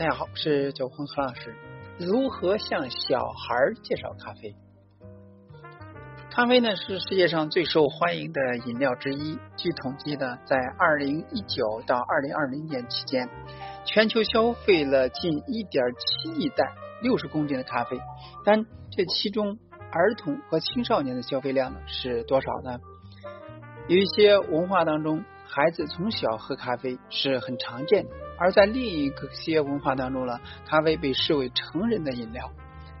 大家好，我是九红何老师。如何向小孩介绍咖啡？咖啡呢是世界上最受欢迎的饮料之一。据统计呢，在二零一九到二零二零年期间，全球消费了近一点七亿袋六十公斤的咖啡。但这其中，儿童和青少年的消费量呢是多少呢？有一些文化当中，孩子从小喝咖啡是很常见的；而在另一个些文化当中呢，咖啡被视为成人的饮料。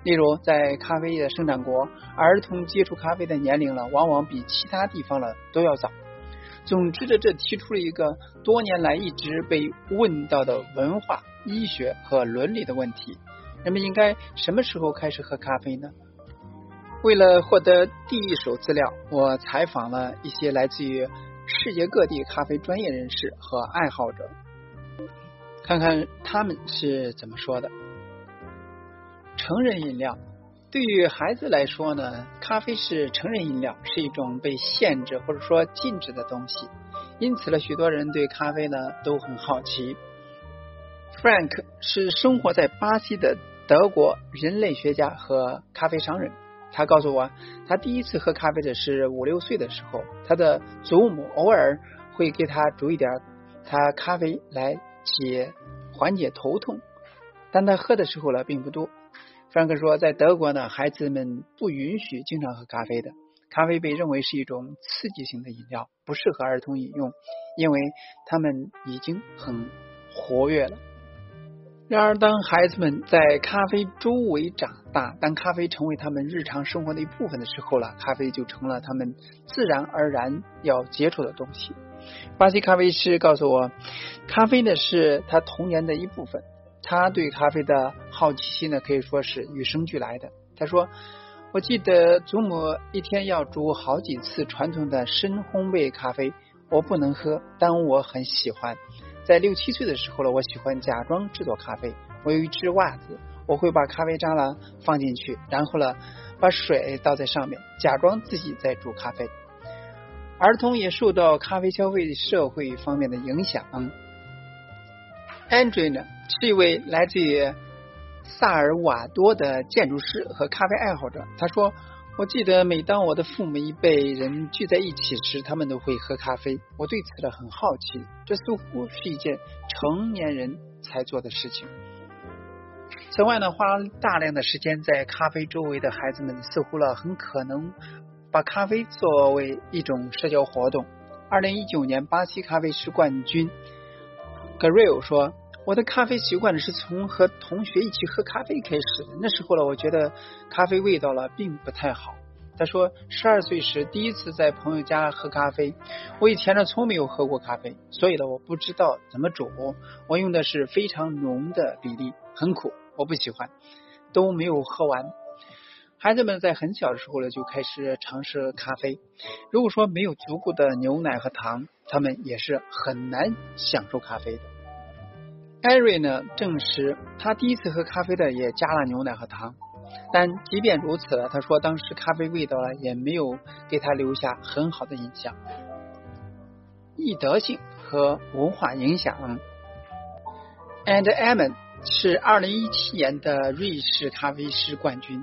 例如，在咖啡业的生产国，儿童接触咖啡的年龄呢，往往比其他地方呢都要早。总之，这这提出了一个多年来一直被问到的文化、医学和伦理的问题：人们应该什么时候开始喝咖啡呢？为了获得第一手资料，我采访了一些来自于世界各地咖啡专业人士和爱好者，看看他们是怎么说的。成人饮料对于孩子来说呢，咖啡是成人饮料，是一种被限制或者说禁止的东西，因此呢，许多人对咖啡呢都很好奇。Frank 是生活在巴西的德国人类学家和咖啡商人。他告诉我，他第一次喝咖啡的是五六岁的时候，他的祖母偶尔会给他煮一点他咖啡来解缓解头痛，但他喝的时候呢并不多。弗兰克说，在德国呢，孩子们不允许经常喝咖啡的，咖啡被认为是一种刺激性的饮料，不适合儿童饮用，因为他们已经很活跃了。然而，当孩子们在咖啡周围长大，当咖啡成为他们日常生活的一部分的时候了，咖啡就成了他们自然而然要接触的东西。巴西咖啡师告诉我，咖啡呢是他童年的一部分。他对咖啡的好奇心呢可以说是与生俱来的。他说：“我记得祖母一天要煮好几次传统的深烘焙咖啡，我不能喝，但我很喜欢。”在六七岁的时候了，我喜欢假装制作咖啡。我有一只袜子，我会把咖啡渣呢放进去，然后呢把水倒在上面，假装自己在煮咖啡。儿童也受到咖啡消费社会方面的影响。Andre 呢是一位来自于萨尔瓦多的建筑师和咖啡爱好者。他说。我记得，每当我的父母一辈人聚在一起时，他们都会喝咖啡。我对此呢很好奇，这似乎是一件成年人才做的事情。此外呢，花大量的时间在咖啡周围的孩子们，似乎了很可能把咖啡作为一种社交活动。二零一九年巴西咖啡师冠军 Gabriel 说。我的咖啡习惯呢，是从和同学一起喝咖啡开始的。那时候呢，我觉得咖啡味道了并不太好。他说，十二岁时第一次在朋友家喝咖啡，我以前呢从没有喝过咖啡，所以呢我不知道怎么煮。我用的是非常浓的比例，很苦，我不喜欢，都没有喝完。孩子们在很小的时候呢就开始尝试咖啡。如果说没有足够的牛奶和糖，他们也是很难享受咖啡的。艾瑞呢证实，他第一次喝咖啡的也加了牛奶和糖，但即便如此了，他说当时咖啡味道呢也没有给他留下很好的印象。易德性和文化影响。And Eamon 是二零一七年的瑞士咖啡师冠军，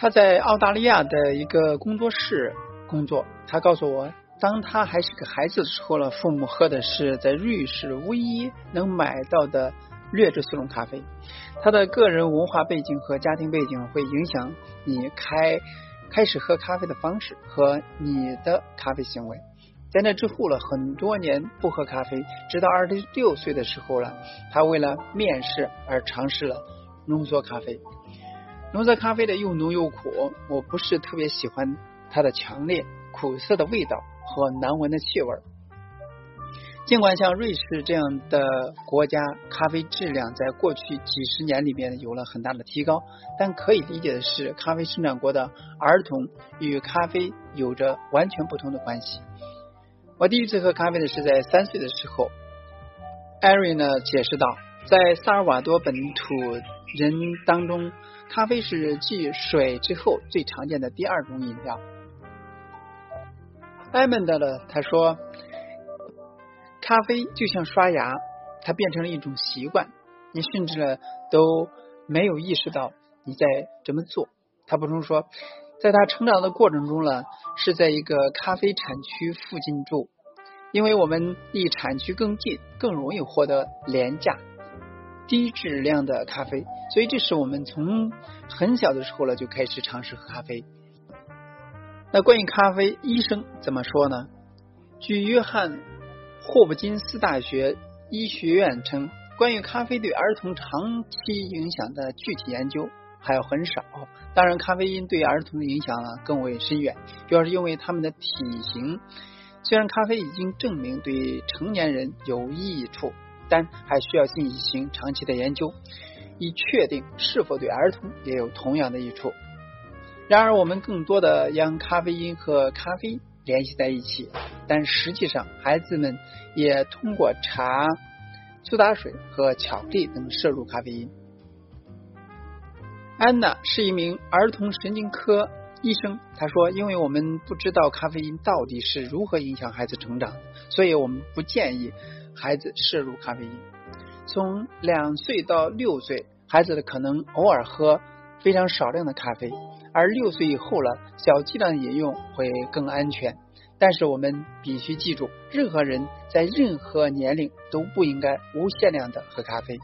他在澳大利亚的一个工作室工作。他告诉我。当他还是个孩子的时候呢，父母喝的是在瑞士唯一能买到的劣质速溶咖啡。他的个人文化背景和家庭背景会影响你开开始喝咖啡的方式和你的咖啡行为。在那之后了很多年不喝咖啡，直到二十六岁的时候了，他为了面试而尝试了浓缩咖啡。浓缩咖啡的又浓又苦，我不是特别喜欢它的强烈苦涩的味道。和难闻的气味。尽管像瑞士这样的国家，咖啡质量在过去几十年里面有了很大的提高，但可以理解的是，咖啡生产国的儿童与咖啡有着完全不同的关系。我第一次喝咖啡的是在三岁的时候。艾瑞呢解释道，在萨尔瓦多本土人当中，咖啡是继水之后最常见的第二种饮料。艾蒙德呢？他说，咖啡就像刷牙，它变成了一种习惯。你甚至呢都没有意识到你在这么做。他补充说，在他成长的过程中呢，是在一个咖啡产区附近住，因为我们离产区更近，更容易获得廉价、低质量的咖啡，所以这是我们从很小的时候呢就开始尝试喝咖啡。那关于咖啡，医生怎么说呢？据约翰霍普金斯大学医学院称，关于咖啡对儿童长期影响的具体研究还有很少。当然，咖啡因对儿童的影响呢更为深远，主要是因为他们的体型。虽然咖啡已经证明对成年人有益处，但还需要进行长期的研究，以确定是否对儿童也有同样的益处。然而，我们更多的将咖啡因和咖啡联系在一起，但实际上，孩子们也通过茶、苏打水和巧克力等摄入咖啡因。安娜是一名儿童神经科医生，他说：“因为我们不知道咖啡因到底是如何影响孩子成长，所以我们不建议孩子摄入咖啡因。从两岁到六岁，孩子可能偶尔喝非常少量的咖啡。”而六岁以后了，小剂量饮用会更安全。但是我们必须记住，任何人在任何年龄都不应该无限量的喝咖啡。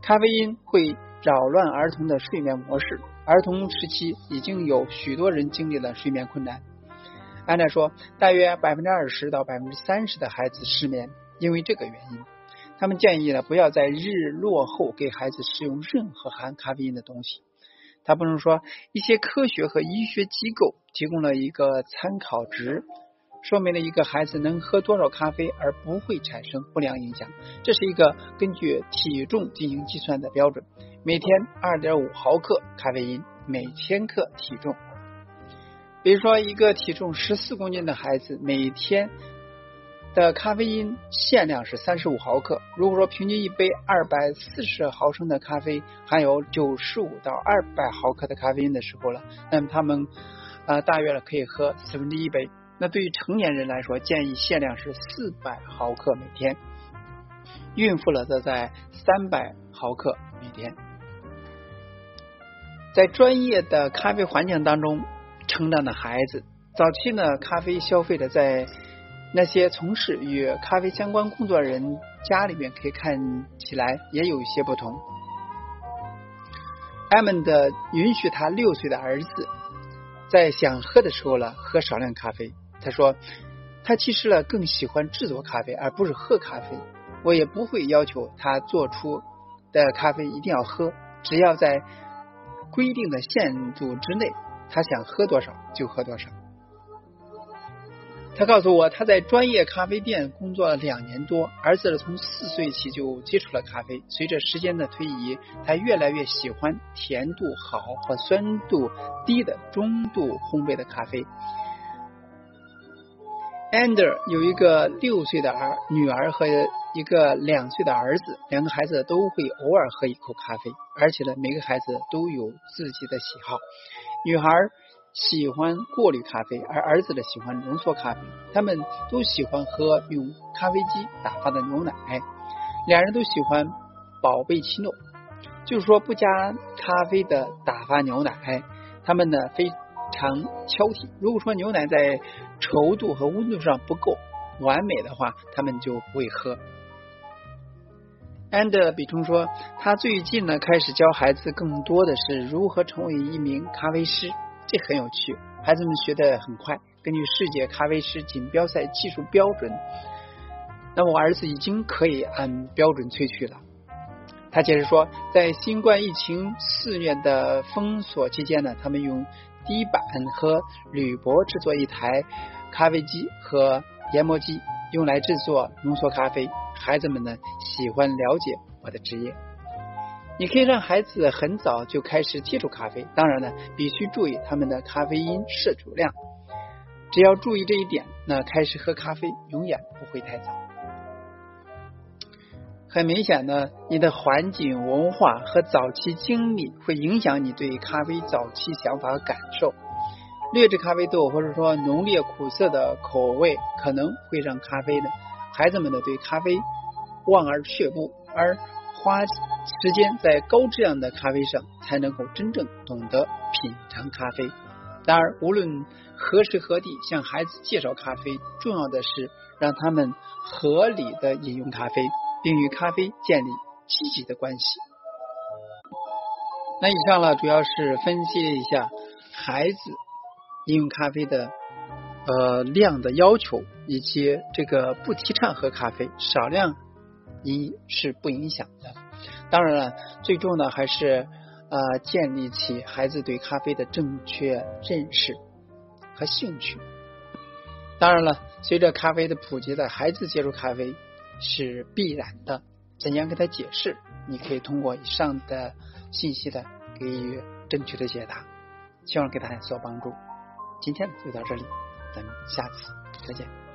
咖啡因会扰乱儿童的睡眠模式，儿童时期已经有许多人经历了睡眠困难。安娜说，大约百分之二十到百分之三十的孩子失眠，因为这个原因。他们建议呢，不要在日落后给孩子使用任何含咖啡因的东西。他不能说一些科学和医学机构提供了一个参考值，说明了一个孩子能喝多少咖啡而不会产生不良影响。这是一个根据体重进行计算的标准，每天二点五毫克咖啡因每千克体重。比如说，一个体重十四公斤的孩子每天。的咖啡因限量是三十五毫克。如果说平均一杯二百四十毫升的咖啡含有九十五到二百毫克的咖啡因的时候了，那么他们呃大约呢可以喝四分之一杯。那对于成年人来说，建议限量是四百毫克每天。孕妇了则在三百毫克每天。在专业的咖啡环境当中成长的孩子，早期呢咖啡消费者在那些从事与咖啡相关工作人家里面可以看起来也有一些不同。艾蒙的允许他六岁的儿子在想喝的时候呢喝少量咖啡。他说他其实呢更喜欢制作咖啡而不是喝咖啡。我也不会要求他做出的咖啡一定要喝，只要在规定的限度之内，他想喝多少就喝多少。他告诉我，他在专业咖啡店工作了两年多，儿子从四岁起就接触了咖啡。随着时间的推移，他越来越喜欢甜度好和酸度低的中度烘焙的咖啡。Ander 有一个六岁的儿女儿和一个两岁的儿子，两个孩子都会偶尔喝一口咖啡，而且呢，每个孩子都有自己的喜好。女孩。喜欢过滤咖啡，而儿子呢喜欢浓缩咖啡。他们都喜欢喝用咖啡机打发的牛奶。两人都喜欢宝贝奇诺，就是说不加咖啡的打发牛奶。他们呢非常挑剔，如果说牛奶在稠度和温度上不够完美的话，他们就不会喝。安德比冲说，他最近呢开始教孩子更多的是如何成为一名咖啡师。这很有趣，孩子们学得很快。根据世界咖啡师锦标赛技术标准，那我儿子已经可以按标准萃取了。他解释说，在新冠疫情肆虐的封锁期间呢，他们用低板和铝箔制作一台咖啡机和研磨机，用来制作浓缩咖啡。孩子们呢喜欢了解我的职业。你可以让孩子很早就开始接触咖啡，当然呢，必须注意他们的咖啡因摄取量。只要注意这一点，那开始喝咖啡永远不会太早。很明显呢，你的环境、文化和早期经历会影响你对咖啡早期想法和感受。劣质咖啡豆或者说浓烈苦涩的口味，可能会让咖啡的孩子们呢对咖啡望而却步，而。花时间在高质量的咖啡上，才能够真正懂得品尝咖啡。然而，无论何时何地向孩子介绍咖啡，重要的是让他们合理的饮用咖啡，并与咖啡建立积极的关系。那以上呢，主要是分析了一下孩子饮用咖啡的呃量的要求，以及这个不提倡喝咖啡，少量饮是不影响的。当然了，最终呢还是呃建立起孩子对咖啡的正确认识和兴趣。当然了，随着咖啡的普及的孩子接触咖啡是必然的。怎样给他解释？你可以通过以上的。信息的给予正确的解答，希望给大家所帮助。今天就到这里，咱们下次再见。